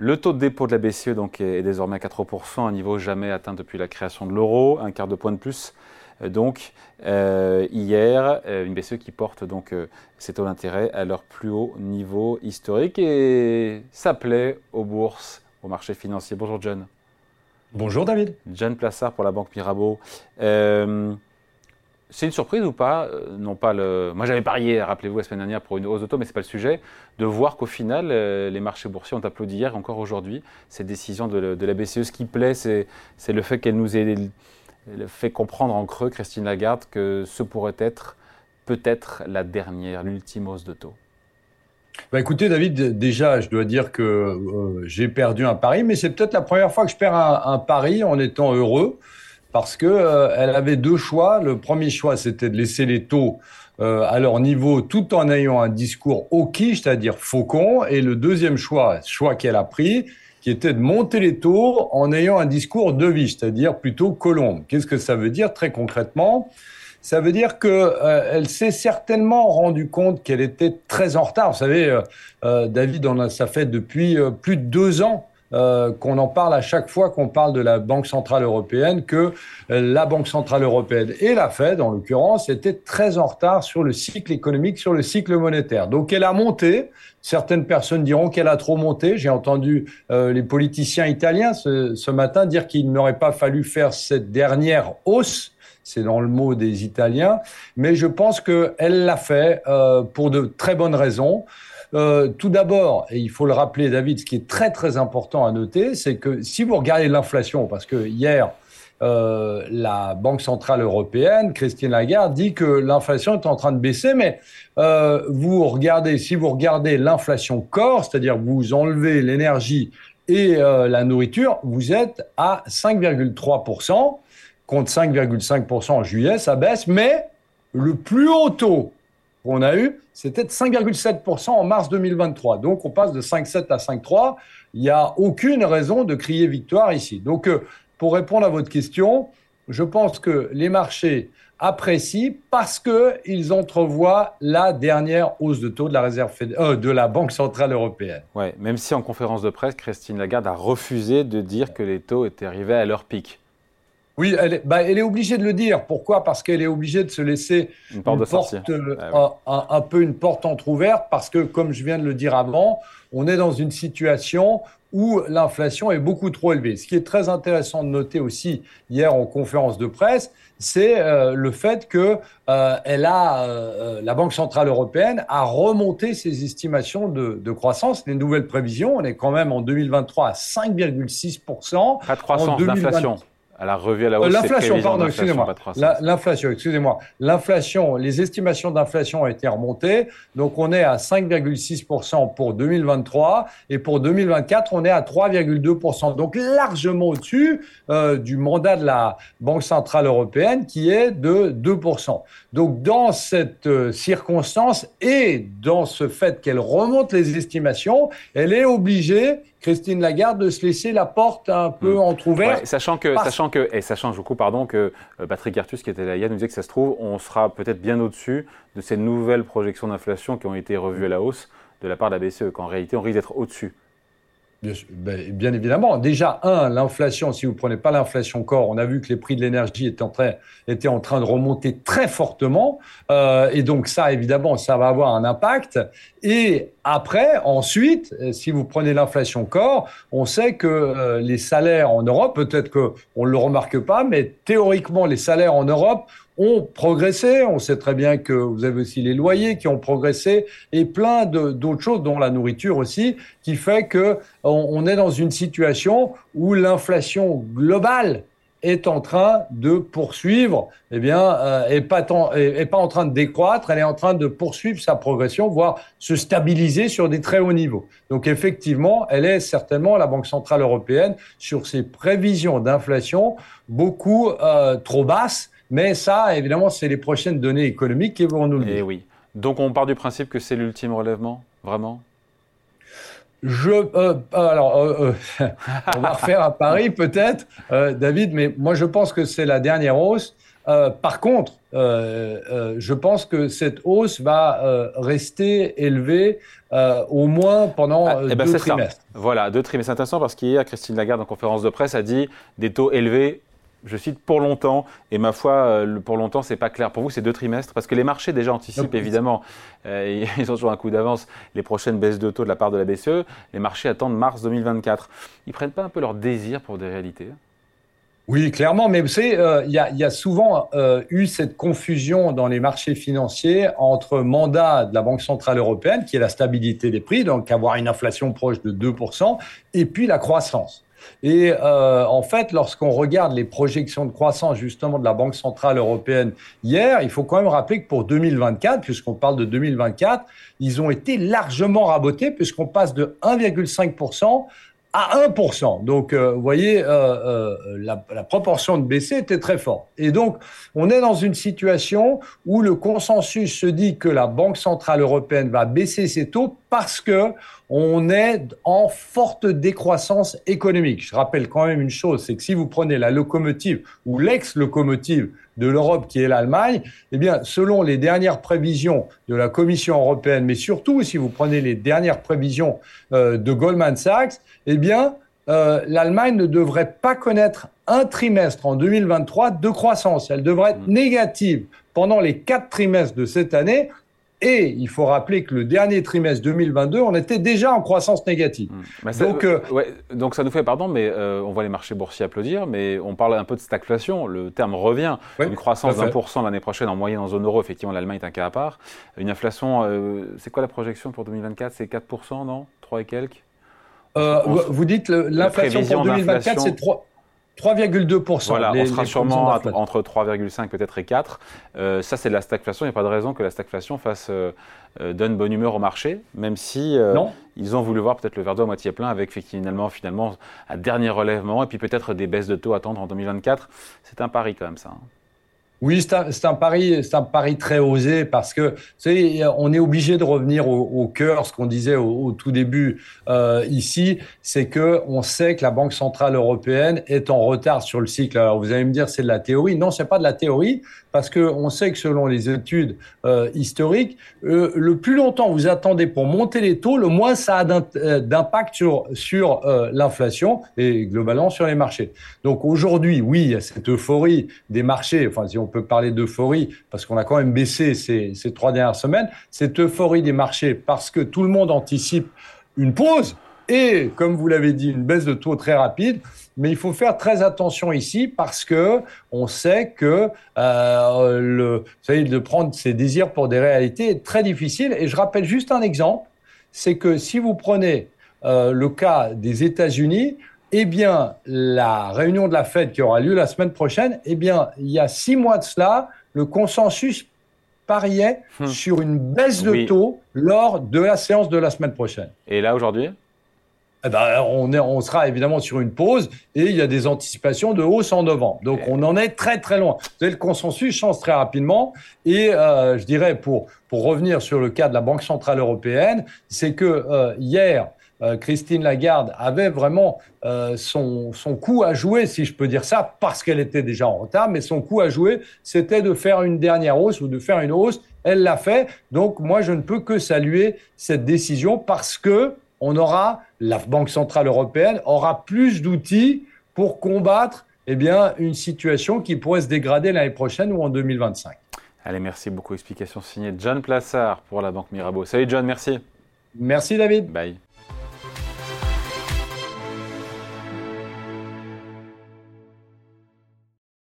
Le taux de dépôt de la BCE donc, est désormais à 4%, un niveau jamais atteint depuis la création de l'euro, un quart de point de plus. Euh, donc, euh, hier, euh, une BCE qui porte donc ses taux d'intérêt à leur plus haut niveau historique et ça plaît aux bourses, aux marchés financiers. Bonjour John. Bonjour David. John Plassard pour la Banque Mirabeau. C'est une surprise ou pas euh, Non pas le. Moi, j'avais parié, rappelez-vous, la semaine dernière pour une hausse d'auto, mais c'est pas le sujet. De voir qu'au final, euh, les marchés boursiers ont applaudi hier, encore aujourd'hui, cette décision de, la BCE. Ce qui plaît, c'est le fait qu'elle nous ait fait comprendre en creux, Christine Lagarde, que ce pourrait être peut-être la dernière, l'ultime hausse de taux. Bah écoutez, David, déjà, je dois dire que euh, j'ai perdu un pari, mais c'est peut-être la première fois que je perds un pari en étant heureux parce que euh, elle avait deux choix. Le premier choix, c'était de laisser les taux euh, à leur niveau tout en ayant un discours hawkish, c'est-à-dire faucon. Et le deuxième choix, choix qu'elle a pris, qui était de monter les taux en ayant un discours de vie, c'est-à-dire plutôt colombe. Qu'est-ce que ça veut dire très concrètement? Ça veut dire que euh, s'est certainement rendu compte qu'elle était très en retard. Vous savez, David, on a, ça fait depuis plus de deux ans euh, qu'on en parle à chaque fois qu'on parle de la Banque centrale européenne, que euh, la Banque centrale européenne et la Fed, en l'occurrence, étaient très en retard sur le cycle économique, sur le cycle monétaire. Donc elle a monté. Certaines personnes diront qu'elle a trop monté. J'ai entendu euh, les politiciens italiens ce, matin dire qu'il n'aurait pas fallu faire cette dernière hausse c'est dans le mot des Italiens, mais je pense qu'elle l'a fait pour de très bonnes raisons. Euh, tout d'abord, et il faut le rappeler, David, ce qui est très très important à noter, c'est que si vous regardez l'inflation, parce que hier, euh, la Banque centrale européenne, Christine Lagarde, dit que l'inflation est en train de baisser, mais euh, vous regardez, si vous regardez l'inflation corps, c'est-à-dire vous enlevez l'énergie et la nourriture, vous êtes à 5,3% contre 5,5% en juillet, ça baisse, mais le plus haut taux qu'on a eu, c'était de 5,7% en mars 2023. Donc on passe de 5,7 à 5,3. Il n'y a aucune raison de crier victoire ici. Donc euh, pour répondre à votre question, je pense que les marchés apprécient parce qu'ils entrevoient la dernière hausse de taux de la, euh, de la Banque Centrale Européenne. Même si en conférence de presse, Christine Lagarde a refusé de dire que les taux étaient arrivés à leur pic. Oui, elle est, bah, elle est obligée de le dire. Pourquoi? Parce qu'elle est obligée de se laisser une porte, euh, ah un, peu une porte entrouverte. Parce que, comme je viens de le dire avant, on est dans une situation où l'inflation est beaucoup trop élevée. Ce qui est très intéressant de noter aussi hier en conférence de presse, c'est euh, le fait que euh, elle a, la Banque centrale européenne a remonté ses estimations de, de, croissance, les nouvelles prévisions. On est quand même en 2023 à 5,6 Pas de croissance, d'inflation. Elle a revu à la hausse. L'inflation, pardon, excusez-moi. L'inflation, excusez-moi. L'inflation, les estimations d'inflation ont été remontées. Donc, on est à 5,6% pour 2023 et pour 2024, on est à 3,2%. Donc, largement au-dessus euh, du mandat de la Banque Centrale Européenne qui est de 2%. Donc, dans cette euh, circonstance et dans ce fait qu'elle remonte les estimations, elle est obligée Christine Lagarde de se laisser la porte un peu hmm. entrouverte. sachant que, sachant que, et sachant du coup, pardon, que euh, Patrick Artus, qui était là hier, nous disait que ça se trouve, on sera peut-être bien au-dessus de ces nouvelles projections d'inflation qui ont été revues à la hausse de la part de la BCE, qu'en réalité, on risque d'être au-dessus. Ben, bien, évidemment. Déjà, un, l'inflation, si vous prenez pas l'inflation corps, on a vu que les prix de l'énergie étaient en train, étaient en train de remonter très fortement. Euh, et donc ça, évidemment, ça va avoir un impact. Et après, ensuite, si vous prenez l'inflation corps, on sait que euh, les salaires en Europe, peut-être qu'on ne le remarque pas, mais théoriquement, les salaires en Europe ont progressé. On sait très bien que vous avez aussi les loyers qui ont progressé et plein d'autres choses, dont la nourriture aussi, qui fait que on, est dans une situation où l'inflation globale est en train de poursuivre, eh bien, euh, est pas est, pas en train de décroître, elle est en train de poursuivre sa progression, voire se stabiliser sur des très hauts niveaux. Donc effectivement, elle est certainement la Banque centrale européenne sur ses prévisions d'inflation beaucoup euh, trop basses mais ça, évidemment, c'est les prochaines données économiques qui vont nous le eh dire. oui. Donc on part du principe que c'est l'ultime relèvement, vraiment? Je, euh, alors, euh, euh, on va refaire à Paris peut-être, David, mais moi je pense que c'est la dernière hausse. par contre, je pense que cette hausse va rester élevée au moins pendant ah, eh ben, deux trimestres. Voilà, deux trimestres. C'est intéressant parce qu'hier, Christine Lagarde, en conférence de presse, a dit des taux élevés je cite pour longtemps, et ma foi, euh, pour longtemps, c'est pas clair. Pour vous, c'est deux trimestres, parce que les marchés déjà anticipent évidemment, euh, ils ont toujours un coup d'avance, les prochaines baisses de taux de la part de la BCE. Les marchés attendent mars 2024. Ils prennent pas un peu leur désir pour des réalités oui, clairement, mais vous savez, euh, il y, a, souvent eu cette confusion dans les marchés financiers entre mandat de la Banque Centrale Européenne, qui est la stabilité des prix, donc avoir une inflation proche de 2%, et puis la croissance. Et euh, en fait, lorsqu'on regarde les projections de croissance justement de la Banque centrale européenne hier, il faut quand même rappeler que pour 2024, puisqu'on parle de 2024, ils ont été largement rabotés puisqu'on passe de 1,5% à 1%. Donc, euh, vous voyez, euh, euh, la, la, proportion de baisser était très forte. Et donc, on est dans une situation où le consensus se dit que la Banque centrale européenne va baisser ses taux parce que on est en forte décroissance économique. Je rappelle quand même une chose, c'est que si vous prenez la locomotive ou l'ex-locomotive de l'Europe qui est l'Allemagne, eh bien, selon les dernières prévisions de la Commission européenne, mais surtout si vous prenez les dernières prévisions euh, de Goldman Sachs, eh bien, euh, l'Allemagne ne devrait pas connaître un trimestre en 2023 de croissance. Elle devrait être mmh. négative pendant les quatre trimestres de cette année et il faut rappeler que le dernier trimestre 2022, on était déjà en croissance négative. Mmh. donc, euh, donc ça nous fait, pardon, mais euh, on voit les marchés boursiers applaudir, mais on parle un peu de stagflation. Le terme revient. une croissance pour cent l'année prochaine en moyenne en zone euro. Effectivement, l'Allemagne est un cas à part. Une inflation, euh, c'est quoi la projection pour 2024 C'est 4%, non? 3 et quelques? Vous dites l'inflation pour 2024, c'est 3. 3,2%. Voilà, on sera sûrement entre 3,5 peut-être et 4. Euh, ça, c'est de la stagflation. Il n'y a pas de raison que la stagflation fasse, euh, euh, donne bonne humeur au marché, même si ils ont voulu voir peut-être le verre d'eau à moitié plein avec finalement, finalement un dernier relèvement et puis peut-être des baisses de taux à attendre en 2024. C'est un pari quand même ça. Hein. Oui, c'est un, un, pari, c'est un pari très osé parce que, on est obligé de revenir au, au cœur, ce qu'on disait au, au, tout début euh, ici, c'est que on sait que la Banque centrale européenne est en retard sur le cycle. Alors vous allez me dire c'est de la théorie. Non, c'est pas de la théorie parce que on sait que selon les études euh, historiques, euh, le plus longtemps vous attendez pour monter les taux, le moins ça a euh, d'impact sur sur euh, l'inflation et globalement sur les marchés. Donc aujourd'hui, oui, il y a cette euphorie des marchés. Enfin, si on peut parler d'euphorie, parce qu'on a quand même baissé ces, trois dernières semaines, cette euphorie des marchés, parce que tout le monde anticipe une pause et, comme vous l'avez dit, une baisse de taux très rapide. Mais il faut faire très attention ici parce que on sait que euh, le, de prendre ses désirs pour des réalités est très difficile. Et je rappelle juste un exemple, c'est que si vous prenez euh, le cas des États-Unis, eh bien, la réunion de la Fed qui aura lieu la semaine prochaine, eh bien, il y a six mois de cela, le consensus pariait hmm. sur une baisse de taux lors de la séance de la semaine prochaine. Et là, aujourd'hui? Eh ben, on, est, on sera évidemment sur une pause et il y a des anticipations de hausse en novembre. Donc on en est très très loin. Vous savez, le consensus change très rapidement et euh, je dirais pour pour revenir sur le cas de la Banque centrale européenne, c'est que euh, hier Christine Lagarde avait vraiment euh, son, son coup à jouer, si je peux dire ça, parce qu'elle était déjà en retard, mais son coup à jouer, c'était de faire une dernière hausse ou de faire une hausse. Elle l'a fait. Donc moi, je ne peux que saluer cette décision parce que on aura, la Banque centrale européenne aura plus d'outils pour combattre eh bien, une situation qui pourrait se dégrader l'année prochaine ou en 2025. Allez, merci beaucoup. Explication signée John Plassard pour la Banque Mirabeau. Salut John, merci. Merci David. Bye.